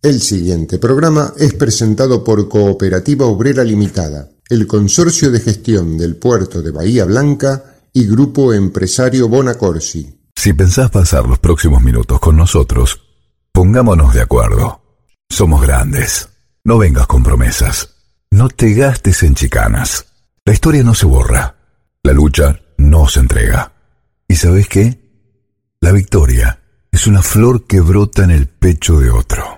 El siguiente programa es presentado por Cooperativa Obrera Limitada, el Consorcio de Gestión del Puerto de Bahía Blanca y Grupo Empresario Bonacorsi. Si pensás pasar los próximos minutos con nosotros, pongámonos de acuerdo. Somos grandes. No vengas con promesas. No te gastes en chicanas. La historia no se borra. La lucha no se entrega. ¿Y sabes qué? La victoria es una flor que brota en el pecho de otro.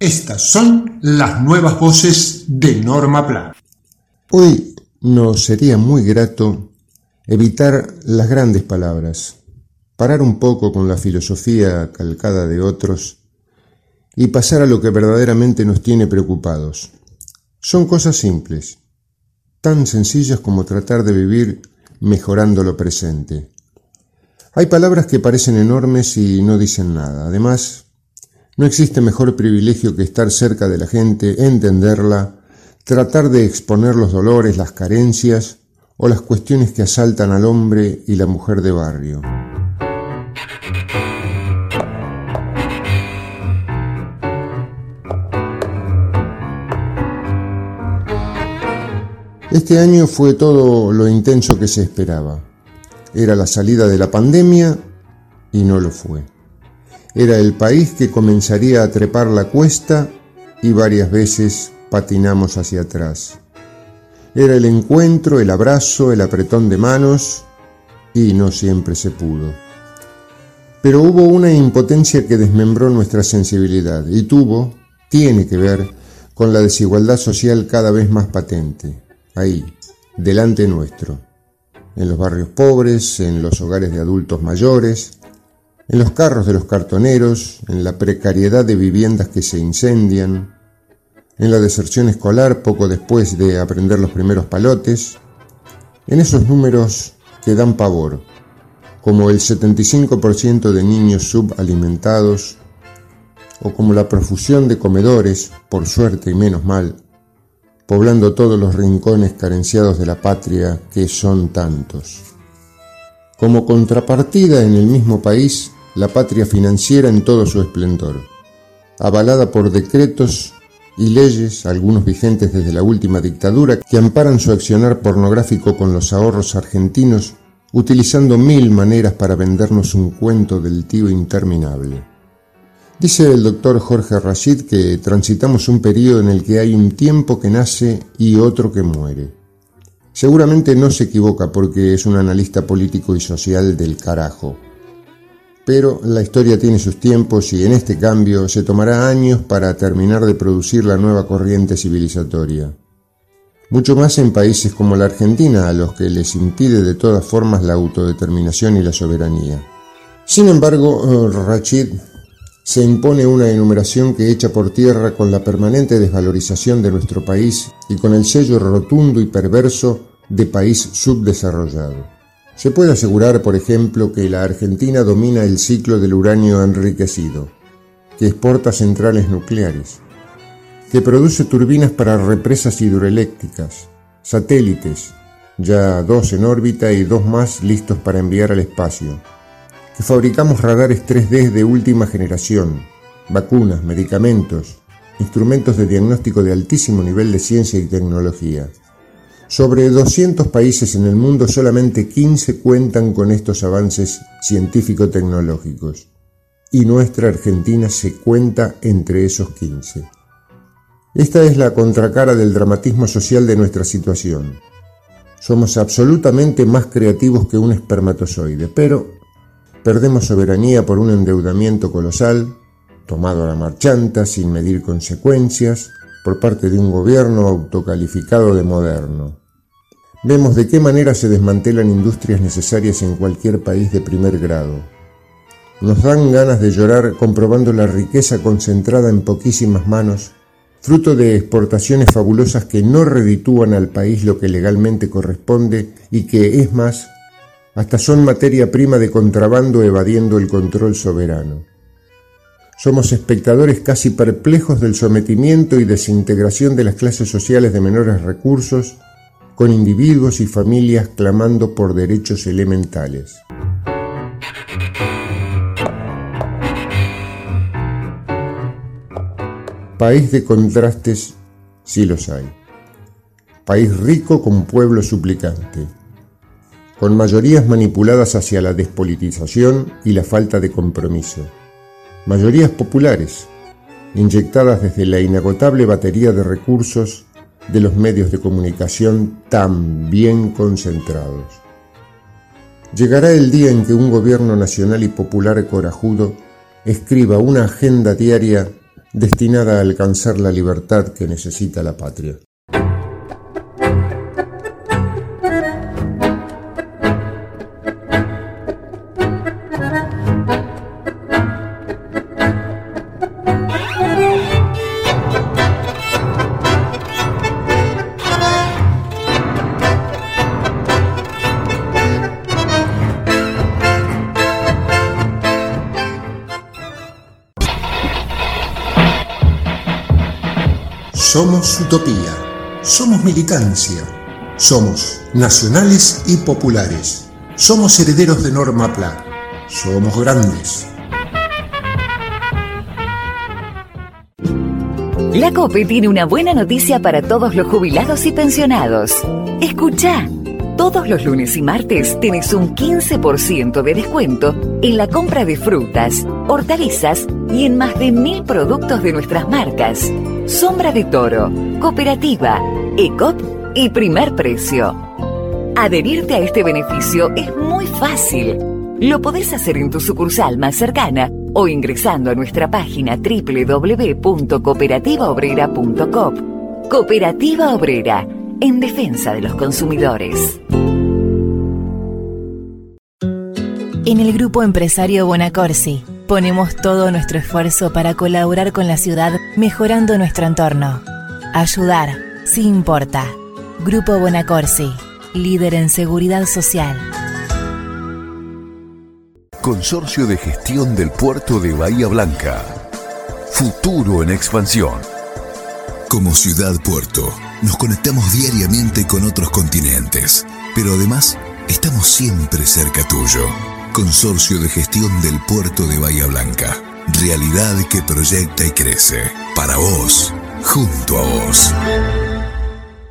Estas son las nuevas voces de Norma Pla. Hoy nos sería muy grato evitar las grandes palabras, parar un poco con la filosofía calcada de otros y pasar a lo que verdaderamente nos tiene preocupados. Son cosas simples, tan sencillas como tratar de vivir mejorando lo presente. Hay palabras que parecen enormes y no dicen nada. Además, no existe mejor privilegio que estar cerca de la gente, entenderla, tratar de exponer los dolores, las carencias o las cuestiones que asaltan al hombre y la mujer de barrio. Este año fue todo lo intenso que se esperaba. Era la salida de la pandemia y no lo fue. Era el país que comenzaría a trepar la cuesta y varias veces patinamos hacia atrás. Era el encuentro, el abrazo, el apretón de manos y no siempre se pudo. Pero hubo una impotencia que desmembró nuestra sensibilidad y tuvo, tiene que ver con la desigualdad social cada vez más patente, ahí, delante nuestro, en los barrios pobres, en los hogares de adultos mayores, en los carros de los cartoneros, en la precariedad de viviendas que se incendian, en la deserción escolar poco después de aprender los primeros palotes, en esos números que dan pavor, como el 75% de niños subalimentados, o como la profusión de comedores, por suerte y menos mal, poblando todos los rincones carenciados de la patria que son tantos. Como contrapartida en el mismo país, la patria financiera en todo su esplendor, avalada por decretos y leyes, algunos vigentes desde la última dictadura, que amparan su accionar pornográfico con los ahorros argentinos, utilizando mil maneras para vendernos un cuento del tío interminable. Dice el doctor Jorge Rashid que transitamos un periodo en el que hay un tiempo que nace y otro que muere. Seguramente no se equivoca porque es un analista político y social del carajo pero la historia tiene sus tiempos y en este cambio se tomará años para terminar de producir la nueva corriente civilizatoria. Mucho más en países como la Argentina, a los que les impide de todas formas la autodeterminación y la soberanía. Sin embargo, Rachid se impone una enumeración que echa por tierra con la permanente desvalorización de nuestro país y con el sello rotundo y perverso de país subdesarrollado. Se puede asegurar, por ejemplo, que la Argentina domina el ciclo del uranio enriquecido, que exporta centrales nucleares, que produce turbinas para represas hidroeléctricas, satélites, ya dos en órbita y dos más listos para enviar al espacio, que fabricamos radares 3D de última generación, vacunas, medicamentos, instrumentos de diagnóstico de altísimo nivel de ciencia y tecnología, sobre 200 países en el mundo, solamente 15 cuentan con estos avances científico-tecnológicos. Y nuestra Argentina se cuenta entre esos 15. Esta es la contracara del dramatismo social de nuestra situación. Somos absolutamente más creativos que un espermatozoide, pero perdemos soberanía por un endeudamiento colosal, tomado a la marchanta, sin medir consecuencias, por parte de un gobierno autocalificado de moderno. Vemos de qué manera se desmantelan industrias necesarias en cualquier país de primer grado. Nos dan ganas de llorar comprobando la riqueza concentrada en poquísimas manos fruto de exportaciones fabulosas que no reditúan al país lo que legalmente corresponde y que, es más, hasta son materia prima de contrabando evadiendo el control soberano. Somos espectadores casi perplejos del sometimiento y desintegración de las clases sociales de menores recursos, con individuos y familias clamando por derechos elementales. País de contrastes sí los hay. País rico con pueblo suplicante, con mayorías manipuladas hacia la despolitización y la falta de compromiso. Mayorías populares, inyectadas desde la inagotable batería de recursos de los medios de comunicación tan bien concentrados. Llegará el día en que un gobierno nacional y popular corajudo escriba una agenda diaria destinada a alcanzar la libertad que necesita la patria. Somos utopía, somos militancia, somos nacionales y populares, somos herederos de Norma Pla, somos grandes. La COPE tiene una buena noticia para todos los jubilados y pensionados. Escucha. Todos los lunes y martes tenés un 15% de descuento en la compra de frutas, hortalizas y en más de mil productos de nuestras marcas. Sombra de Toro, Cooperativa, ECOP y Primer Precio. Adherirte a este beneficio es muy fácil. Lo podés hacer en tu sucursal más cercana o ingresando a nuestra página www.cooperativaobrera.com. Cooperativa Obrera en defensa de los consumidores. En el grupo empresario Bonacorsi ponemos todo nuestro esfuerzo para colaborar con la ciudad mejorando nuestro entorno. Ayudar, sí importa. Grupo Bonacorsi, líder en seguridad social. Consorcio de Gestión del Puerto de Bahía Blanca. Futuro en expansión. Como ciudad puerto, nos conectamos diariamente con otros continentes, pero además estamos siempre cerca tuyo. Consorcio de Gestión del Puerto de Bahía Blanca. Realidad que proyecta y crece. Para vos, junto a vos.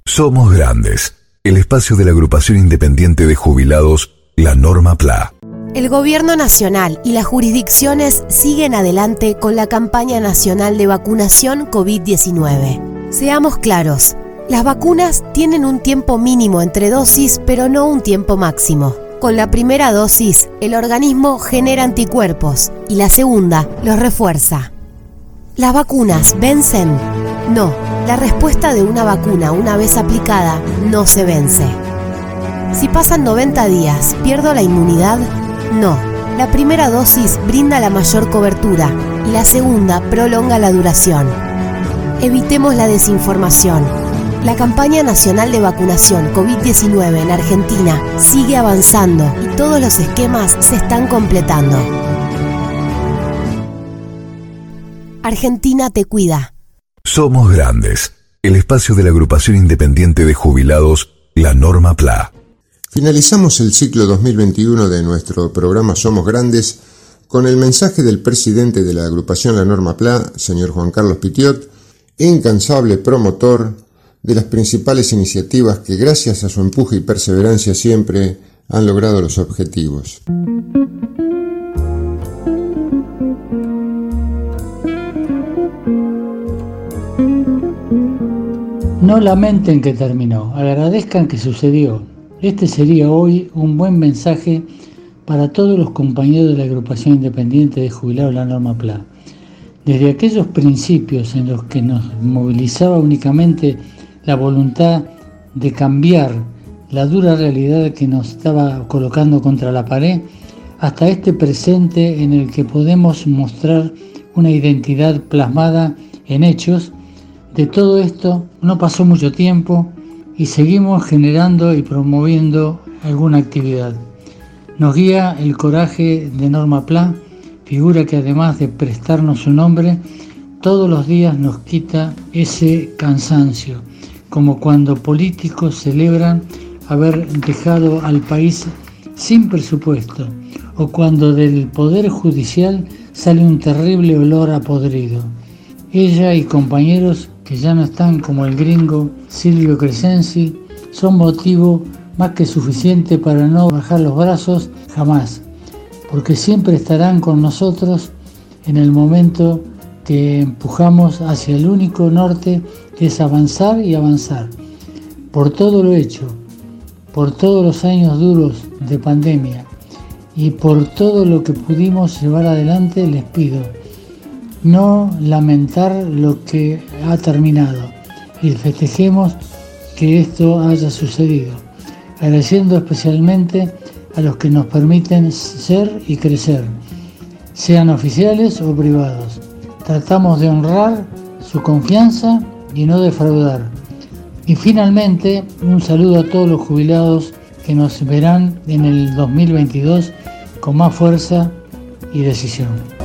Somos Grandes, el espacio de la agrupación independiente de jubilados, la Norma PLA. El Gobierno Nacional y las jurisdicciones siguen adelante con la campaña nacional de vacunación COVID-19. Seamos claros, las vacunas tienen un tiempo mínimo entre dosis, pero no un tiempo máximo. Con la primera dosis, el organismo genera anticuerpos y la segunda los refuerza. ¿Las vacunas vencen? No, la respuesta de una vacuna una vez aplicada no se vence. Si pasan 90 días, ¿pierdo la inmunidad? No, la primera dosis brinda la mayor cobertura y la segunda prolonga la duración. Evitemos la desinformación. La campaña nacional de vacunación COVID-19 en Argentina sigue avanzando y todos los esquemas se están completando. Argentina te cuida. Somos Grandes, el espacio de la agrupación independiente de jubilados, la Norma PLA. Finalizamos el ciclo 2021 de nuestro programa Somos Grandes con el mensaje del presidente de la agrupación La Norma PLA, señor Juan Carlos Pitiot, incansable promotor de las principales iniciativas que gracias a su empuje y perseverancia siempre han logrado los objetivos. No lamenten que terminó, agradezcan que sucedió. Este sería hoy un buen mensaje para todos los compañeros de la agrupación independiente de jubilados La Norma PLA. Desde aquellos principios en los que nos movilizaba únicamente la voluntad de cambiar la dura realidad que nos estaba colocando contra la pared, hasta este presente en el que podemos mostrar una identidad plasmada en hechos De todo esto no pasó mucho tiempo y seguimos generando y promoviendo alguna actividad. Nos guía el coraje de Norma Pla, figura que además de prestarnos su nombre, todos los días nos quita ese cansancio, como cuando políticos celebran haber dejado al país sin presupuesto o cuando del Poder Judicial sale un terrible olor a podrido. Ella y compañeros que ya no están como el gringo Silvio Crescenzi son motivo más que suficiente para no bajar los brazos jamás, porque siempre estarán con nosotros en el momento que empujamos hacia el único norte es avanzar y avanzar. Por todo lo hecho, por todos los años duros de pandemia y por todo lo que pudimos llevar adelante, les pido no lamentar lo que ha terminado y festejemos que esto haya sucedido, agradeciendo especialmente a los que nos permiten ser y crecer, sean oficiales o privados. Tratamos de honrar su confianza y no defraudar. Y finalmente, un saludo a todos los jubilados que nos verán en el 2022 con más fuerza y decisión.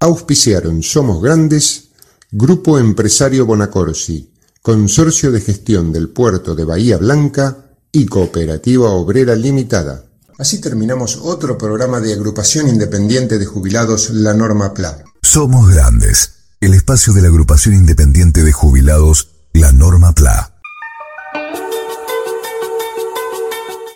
Auspiciaron Somos Grandes, Grupo Empresario Bonacorsi, Consorcio de Gestión del Puerto de Bahía Blanca y Cooperativa Obrera Limitada. Así terminamos otro programa de Agrupación Independiente de Jubilados La Norma PLA. Somos Grandes, el espacio de la Agrupación Independiente de Jubilados La Norma PLA.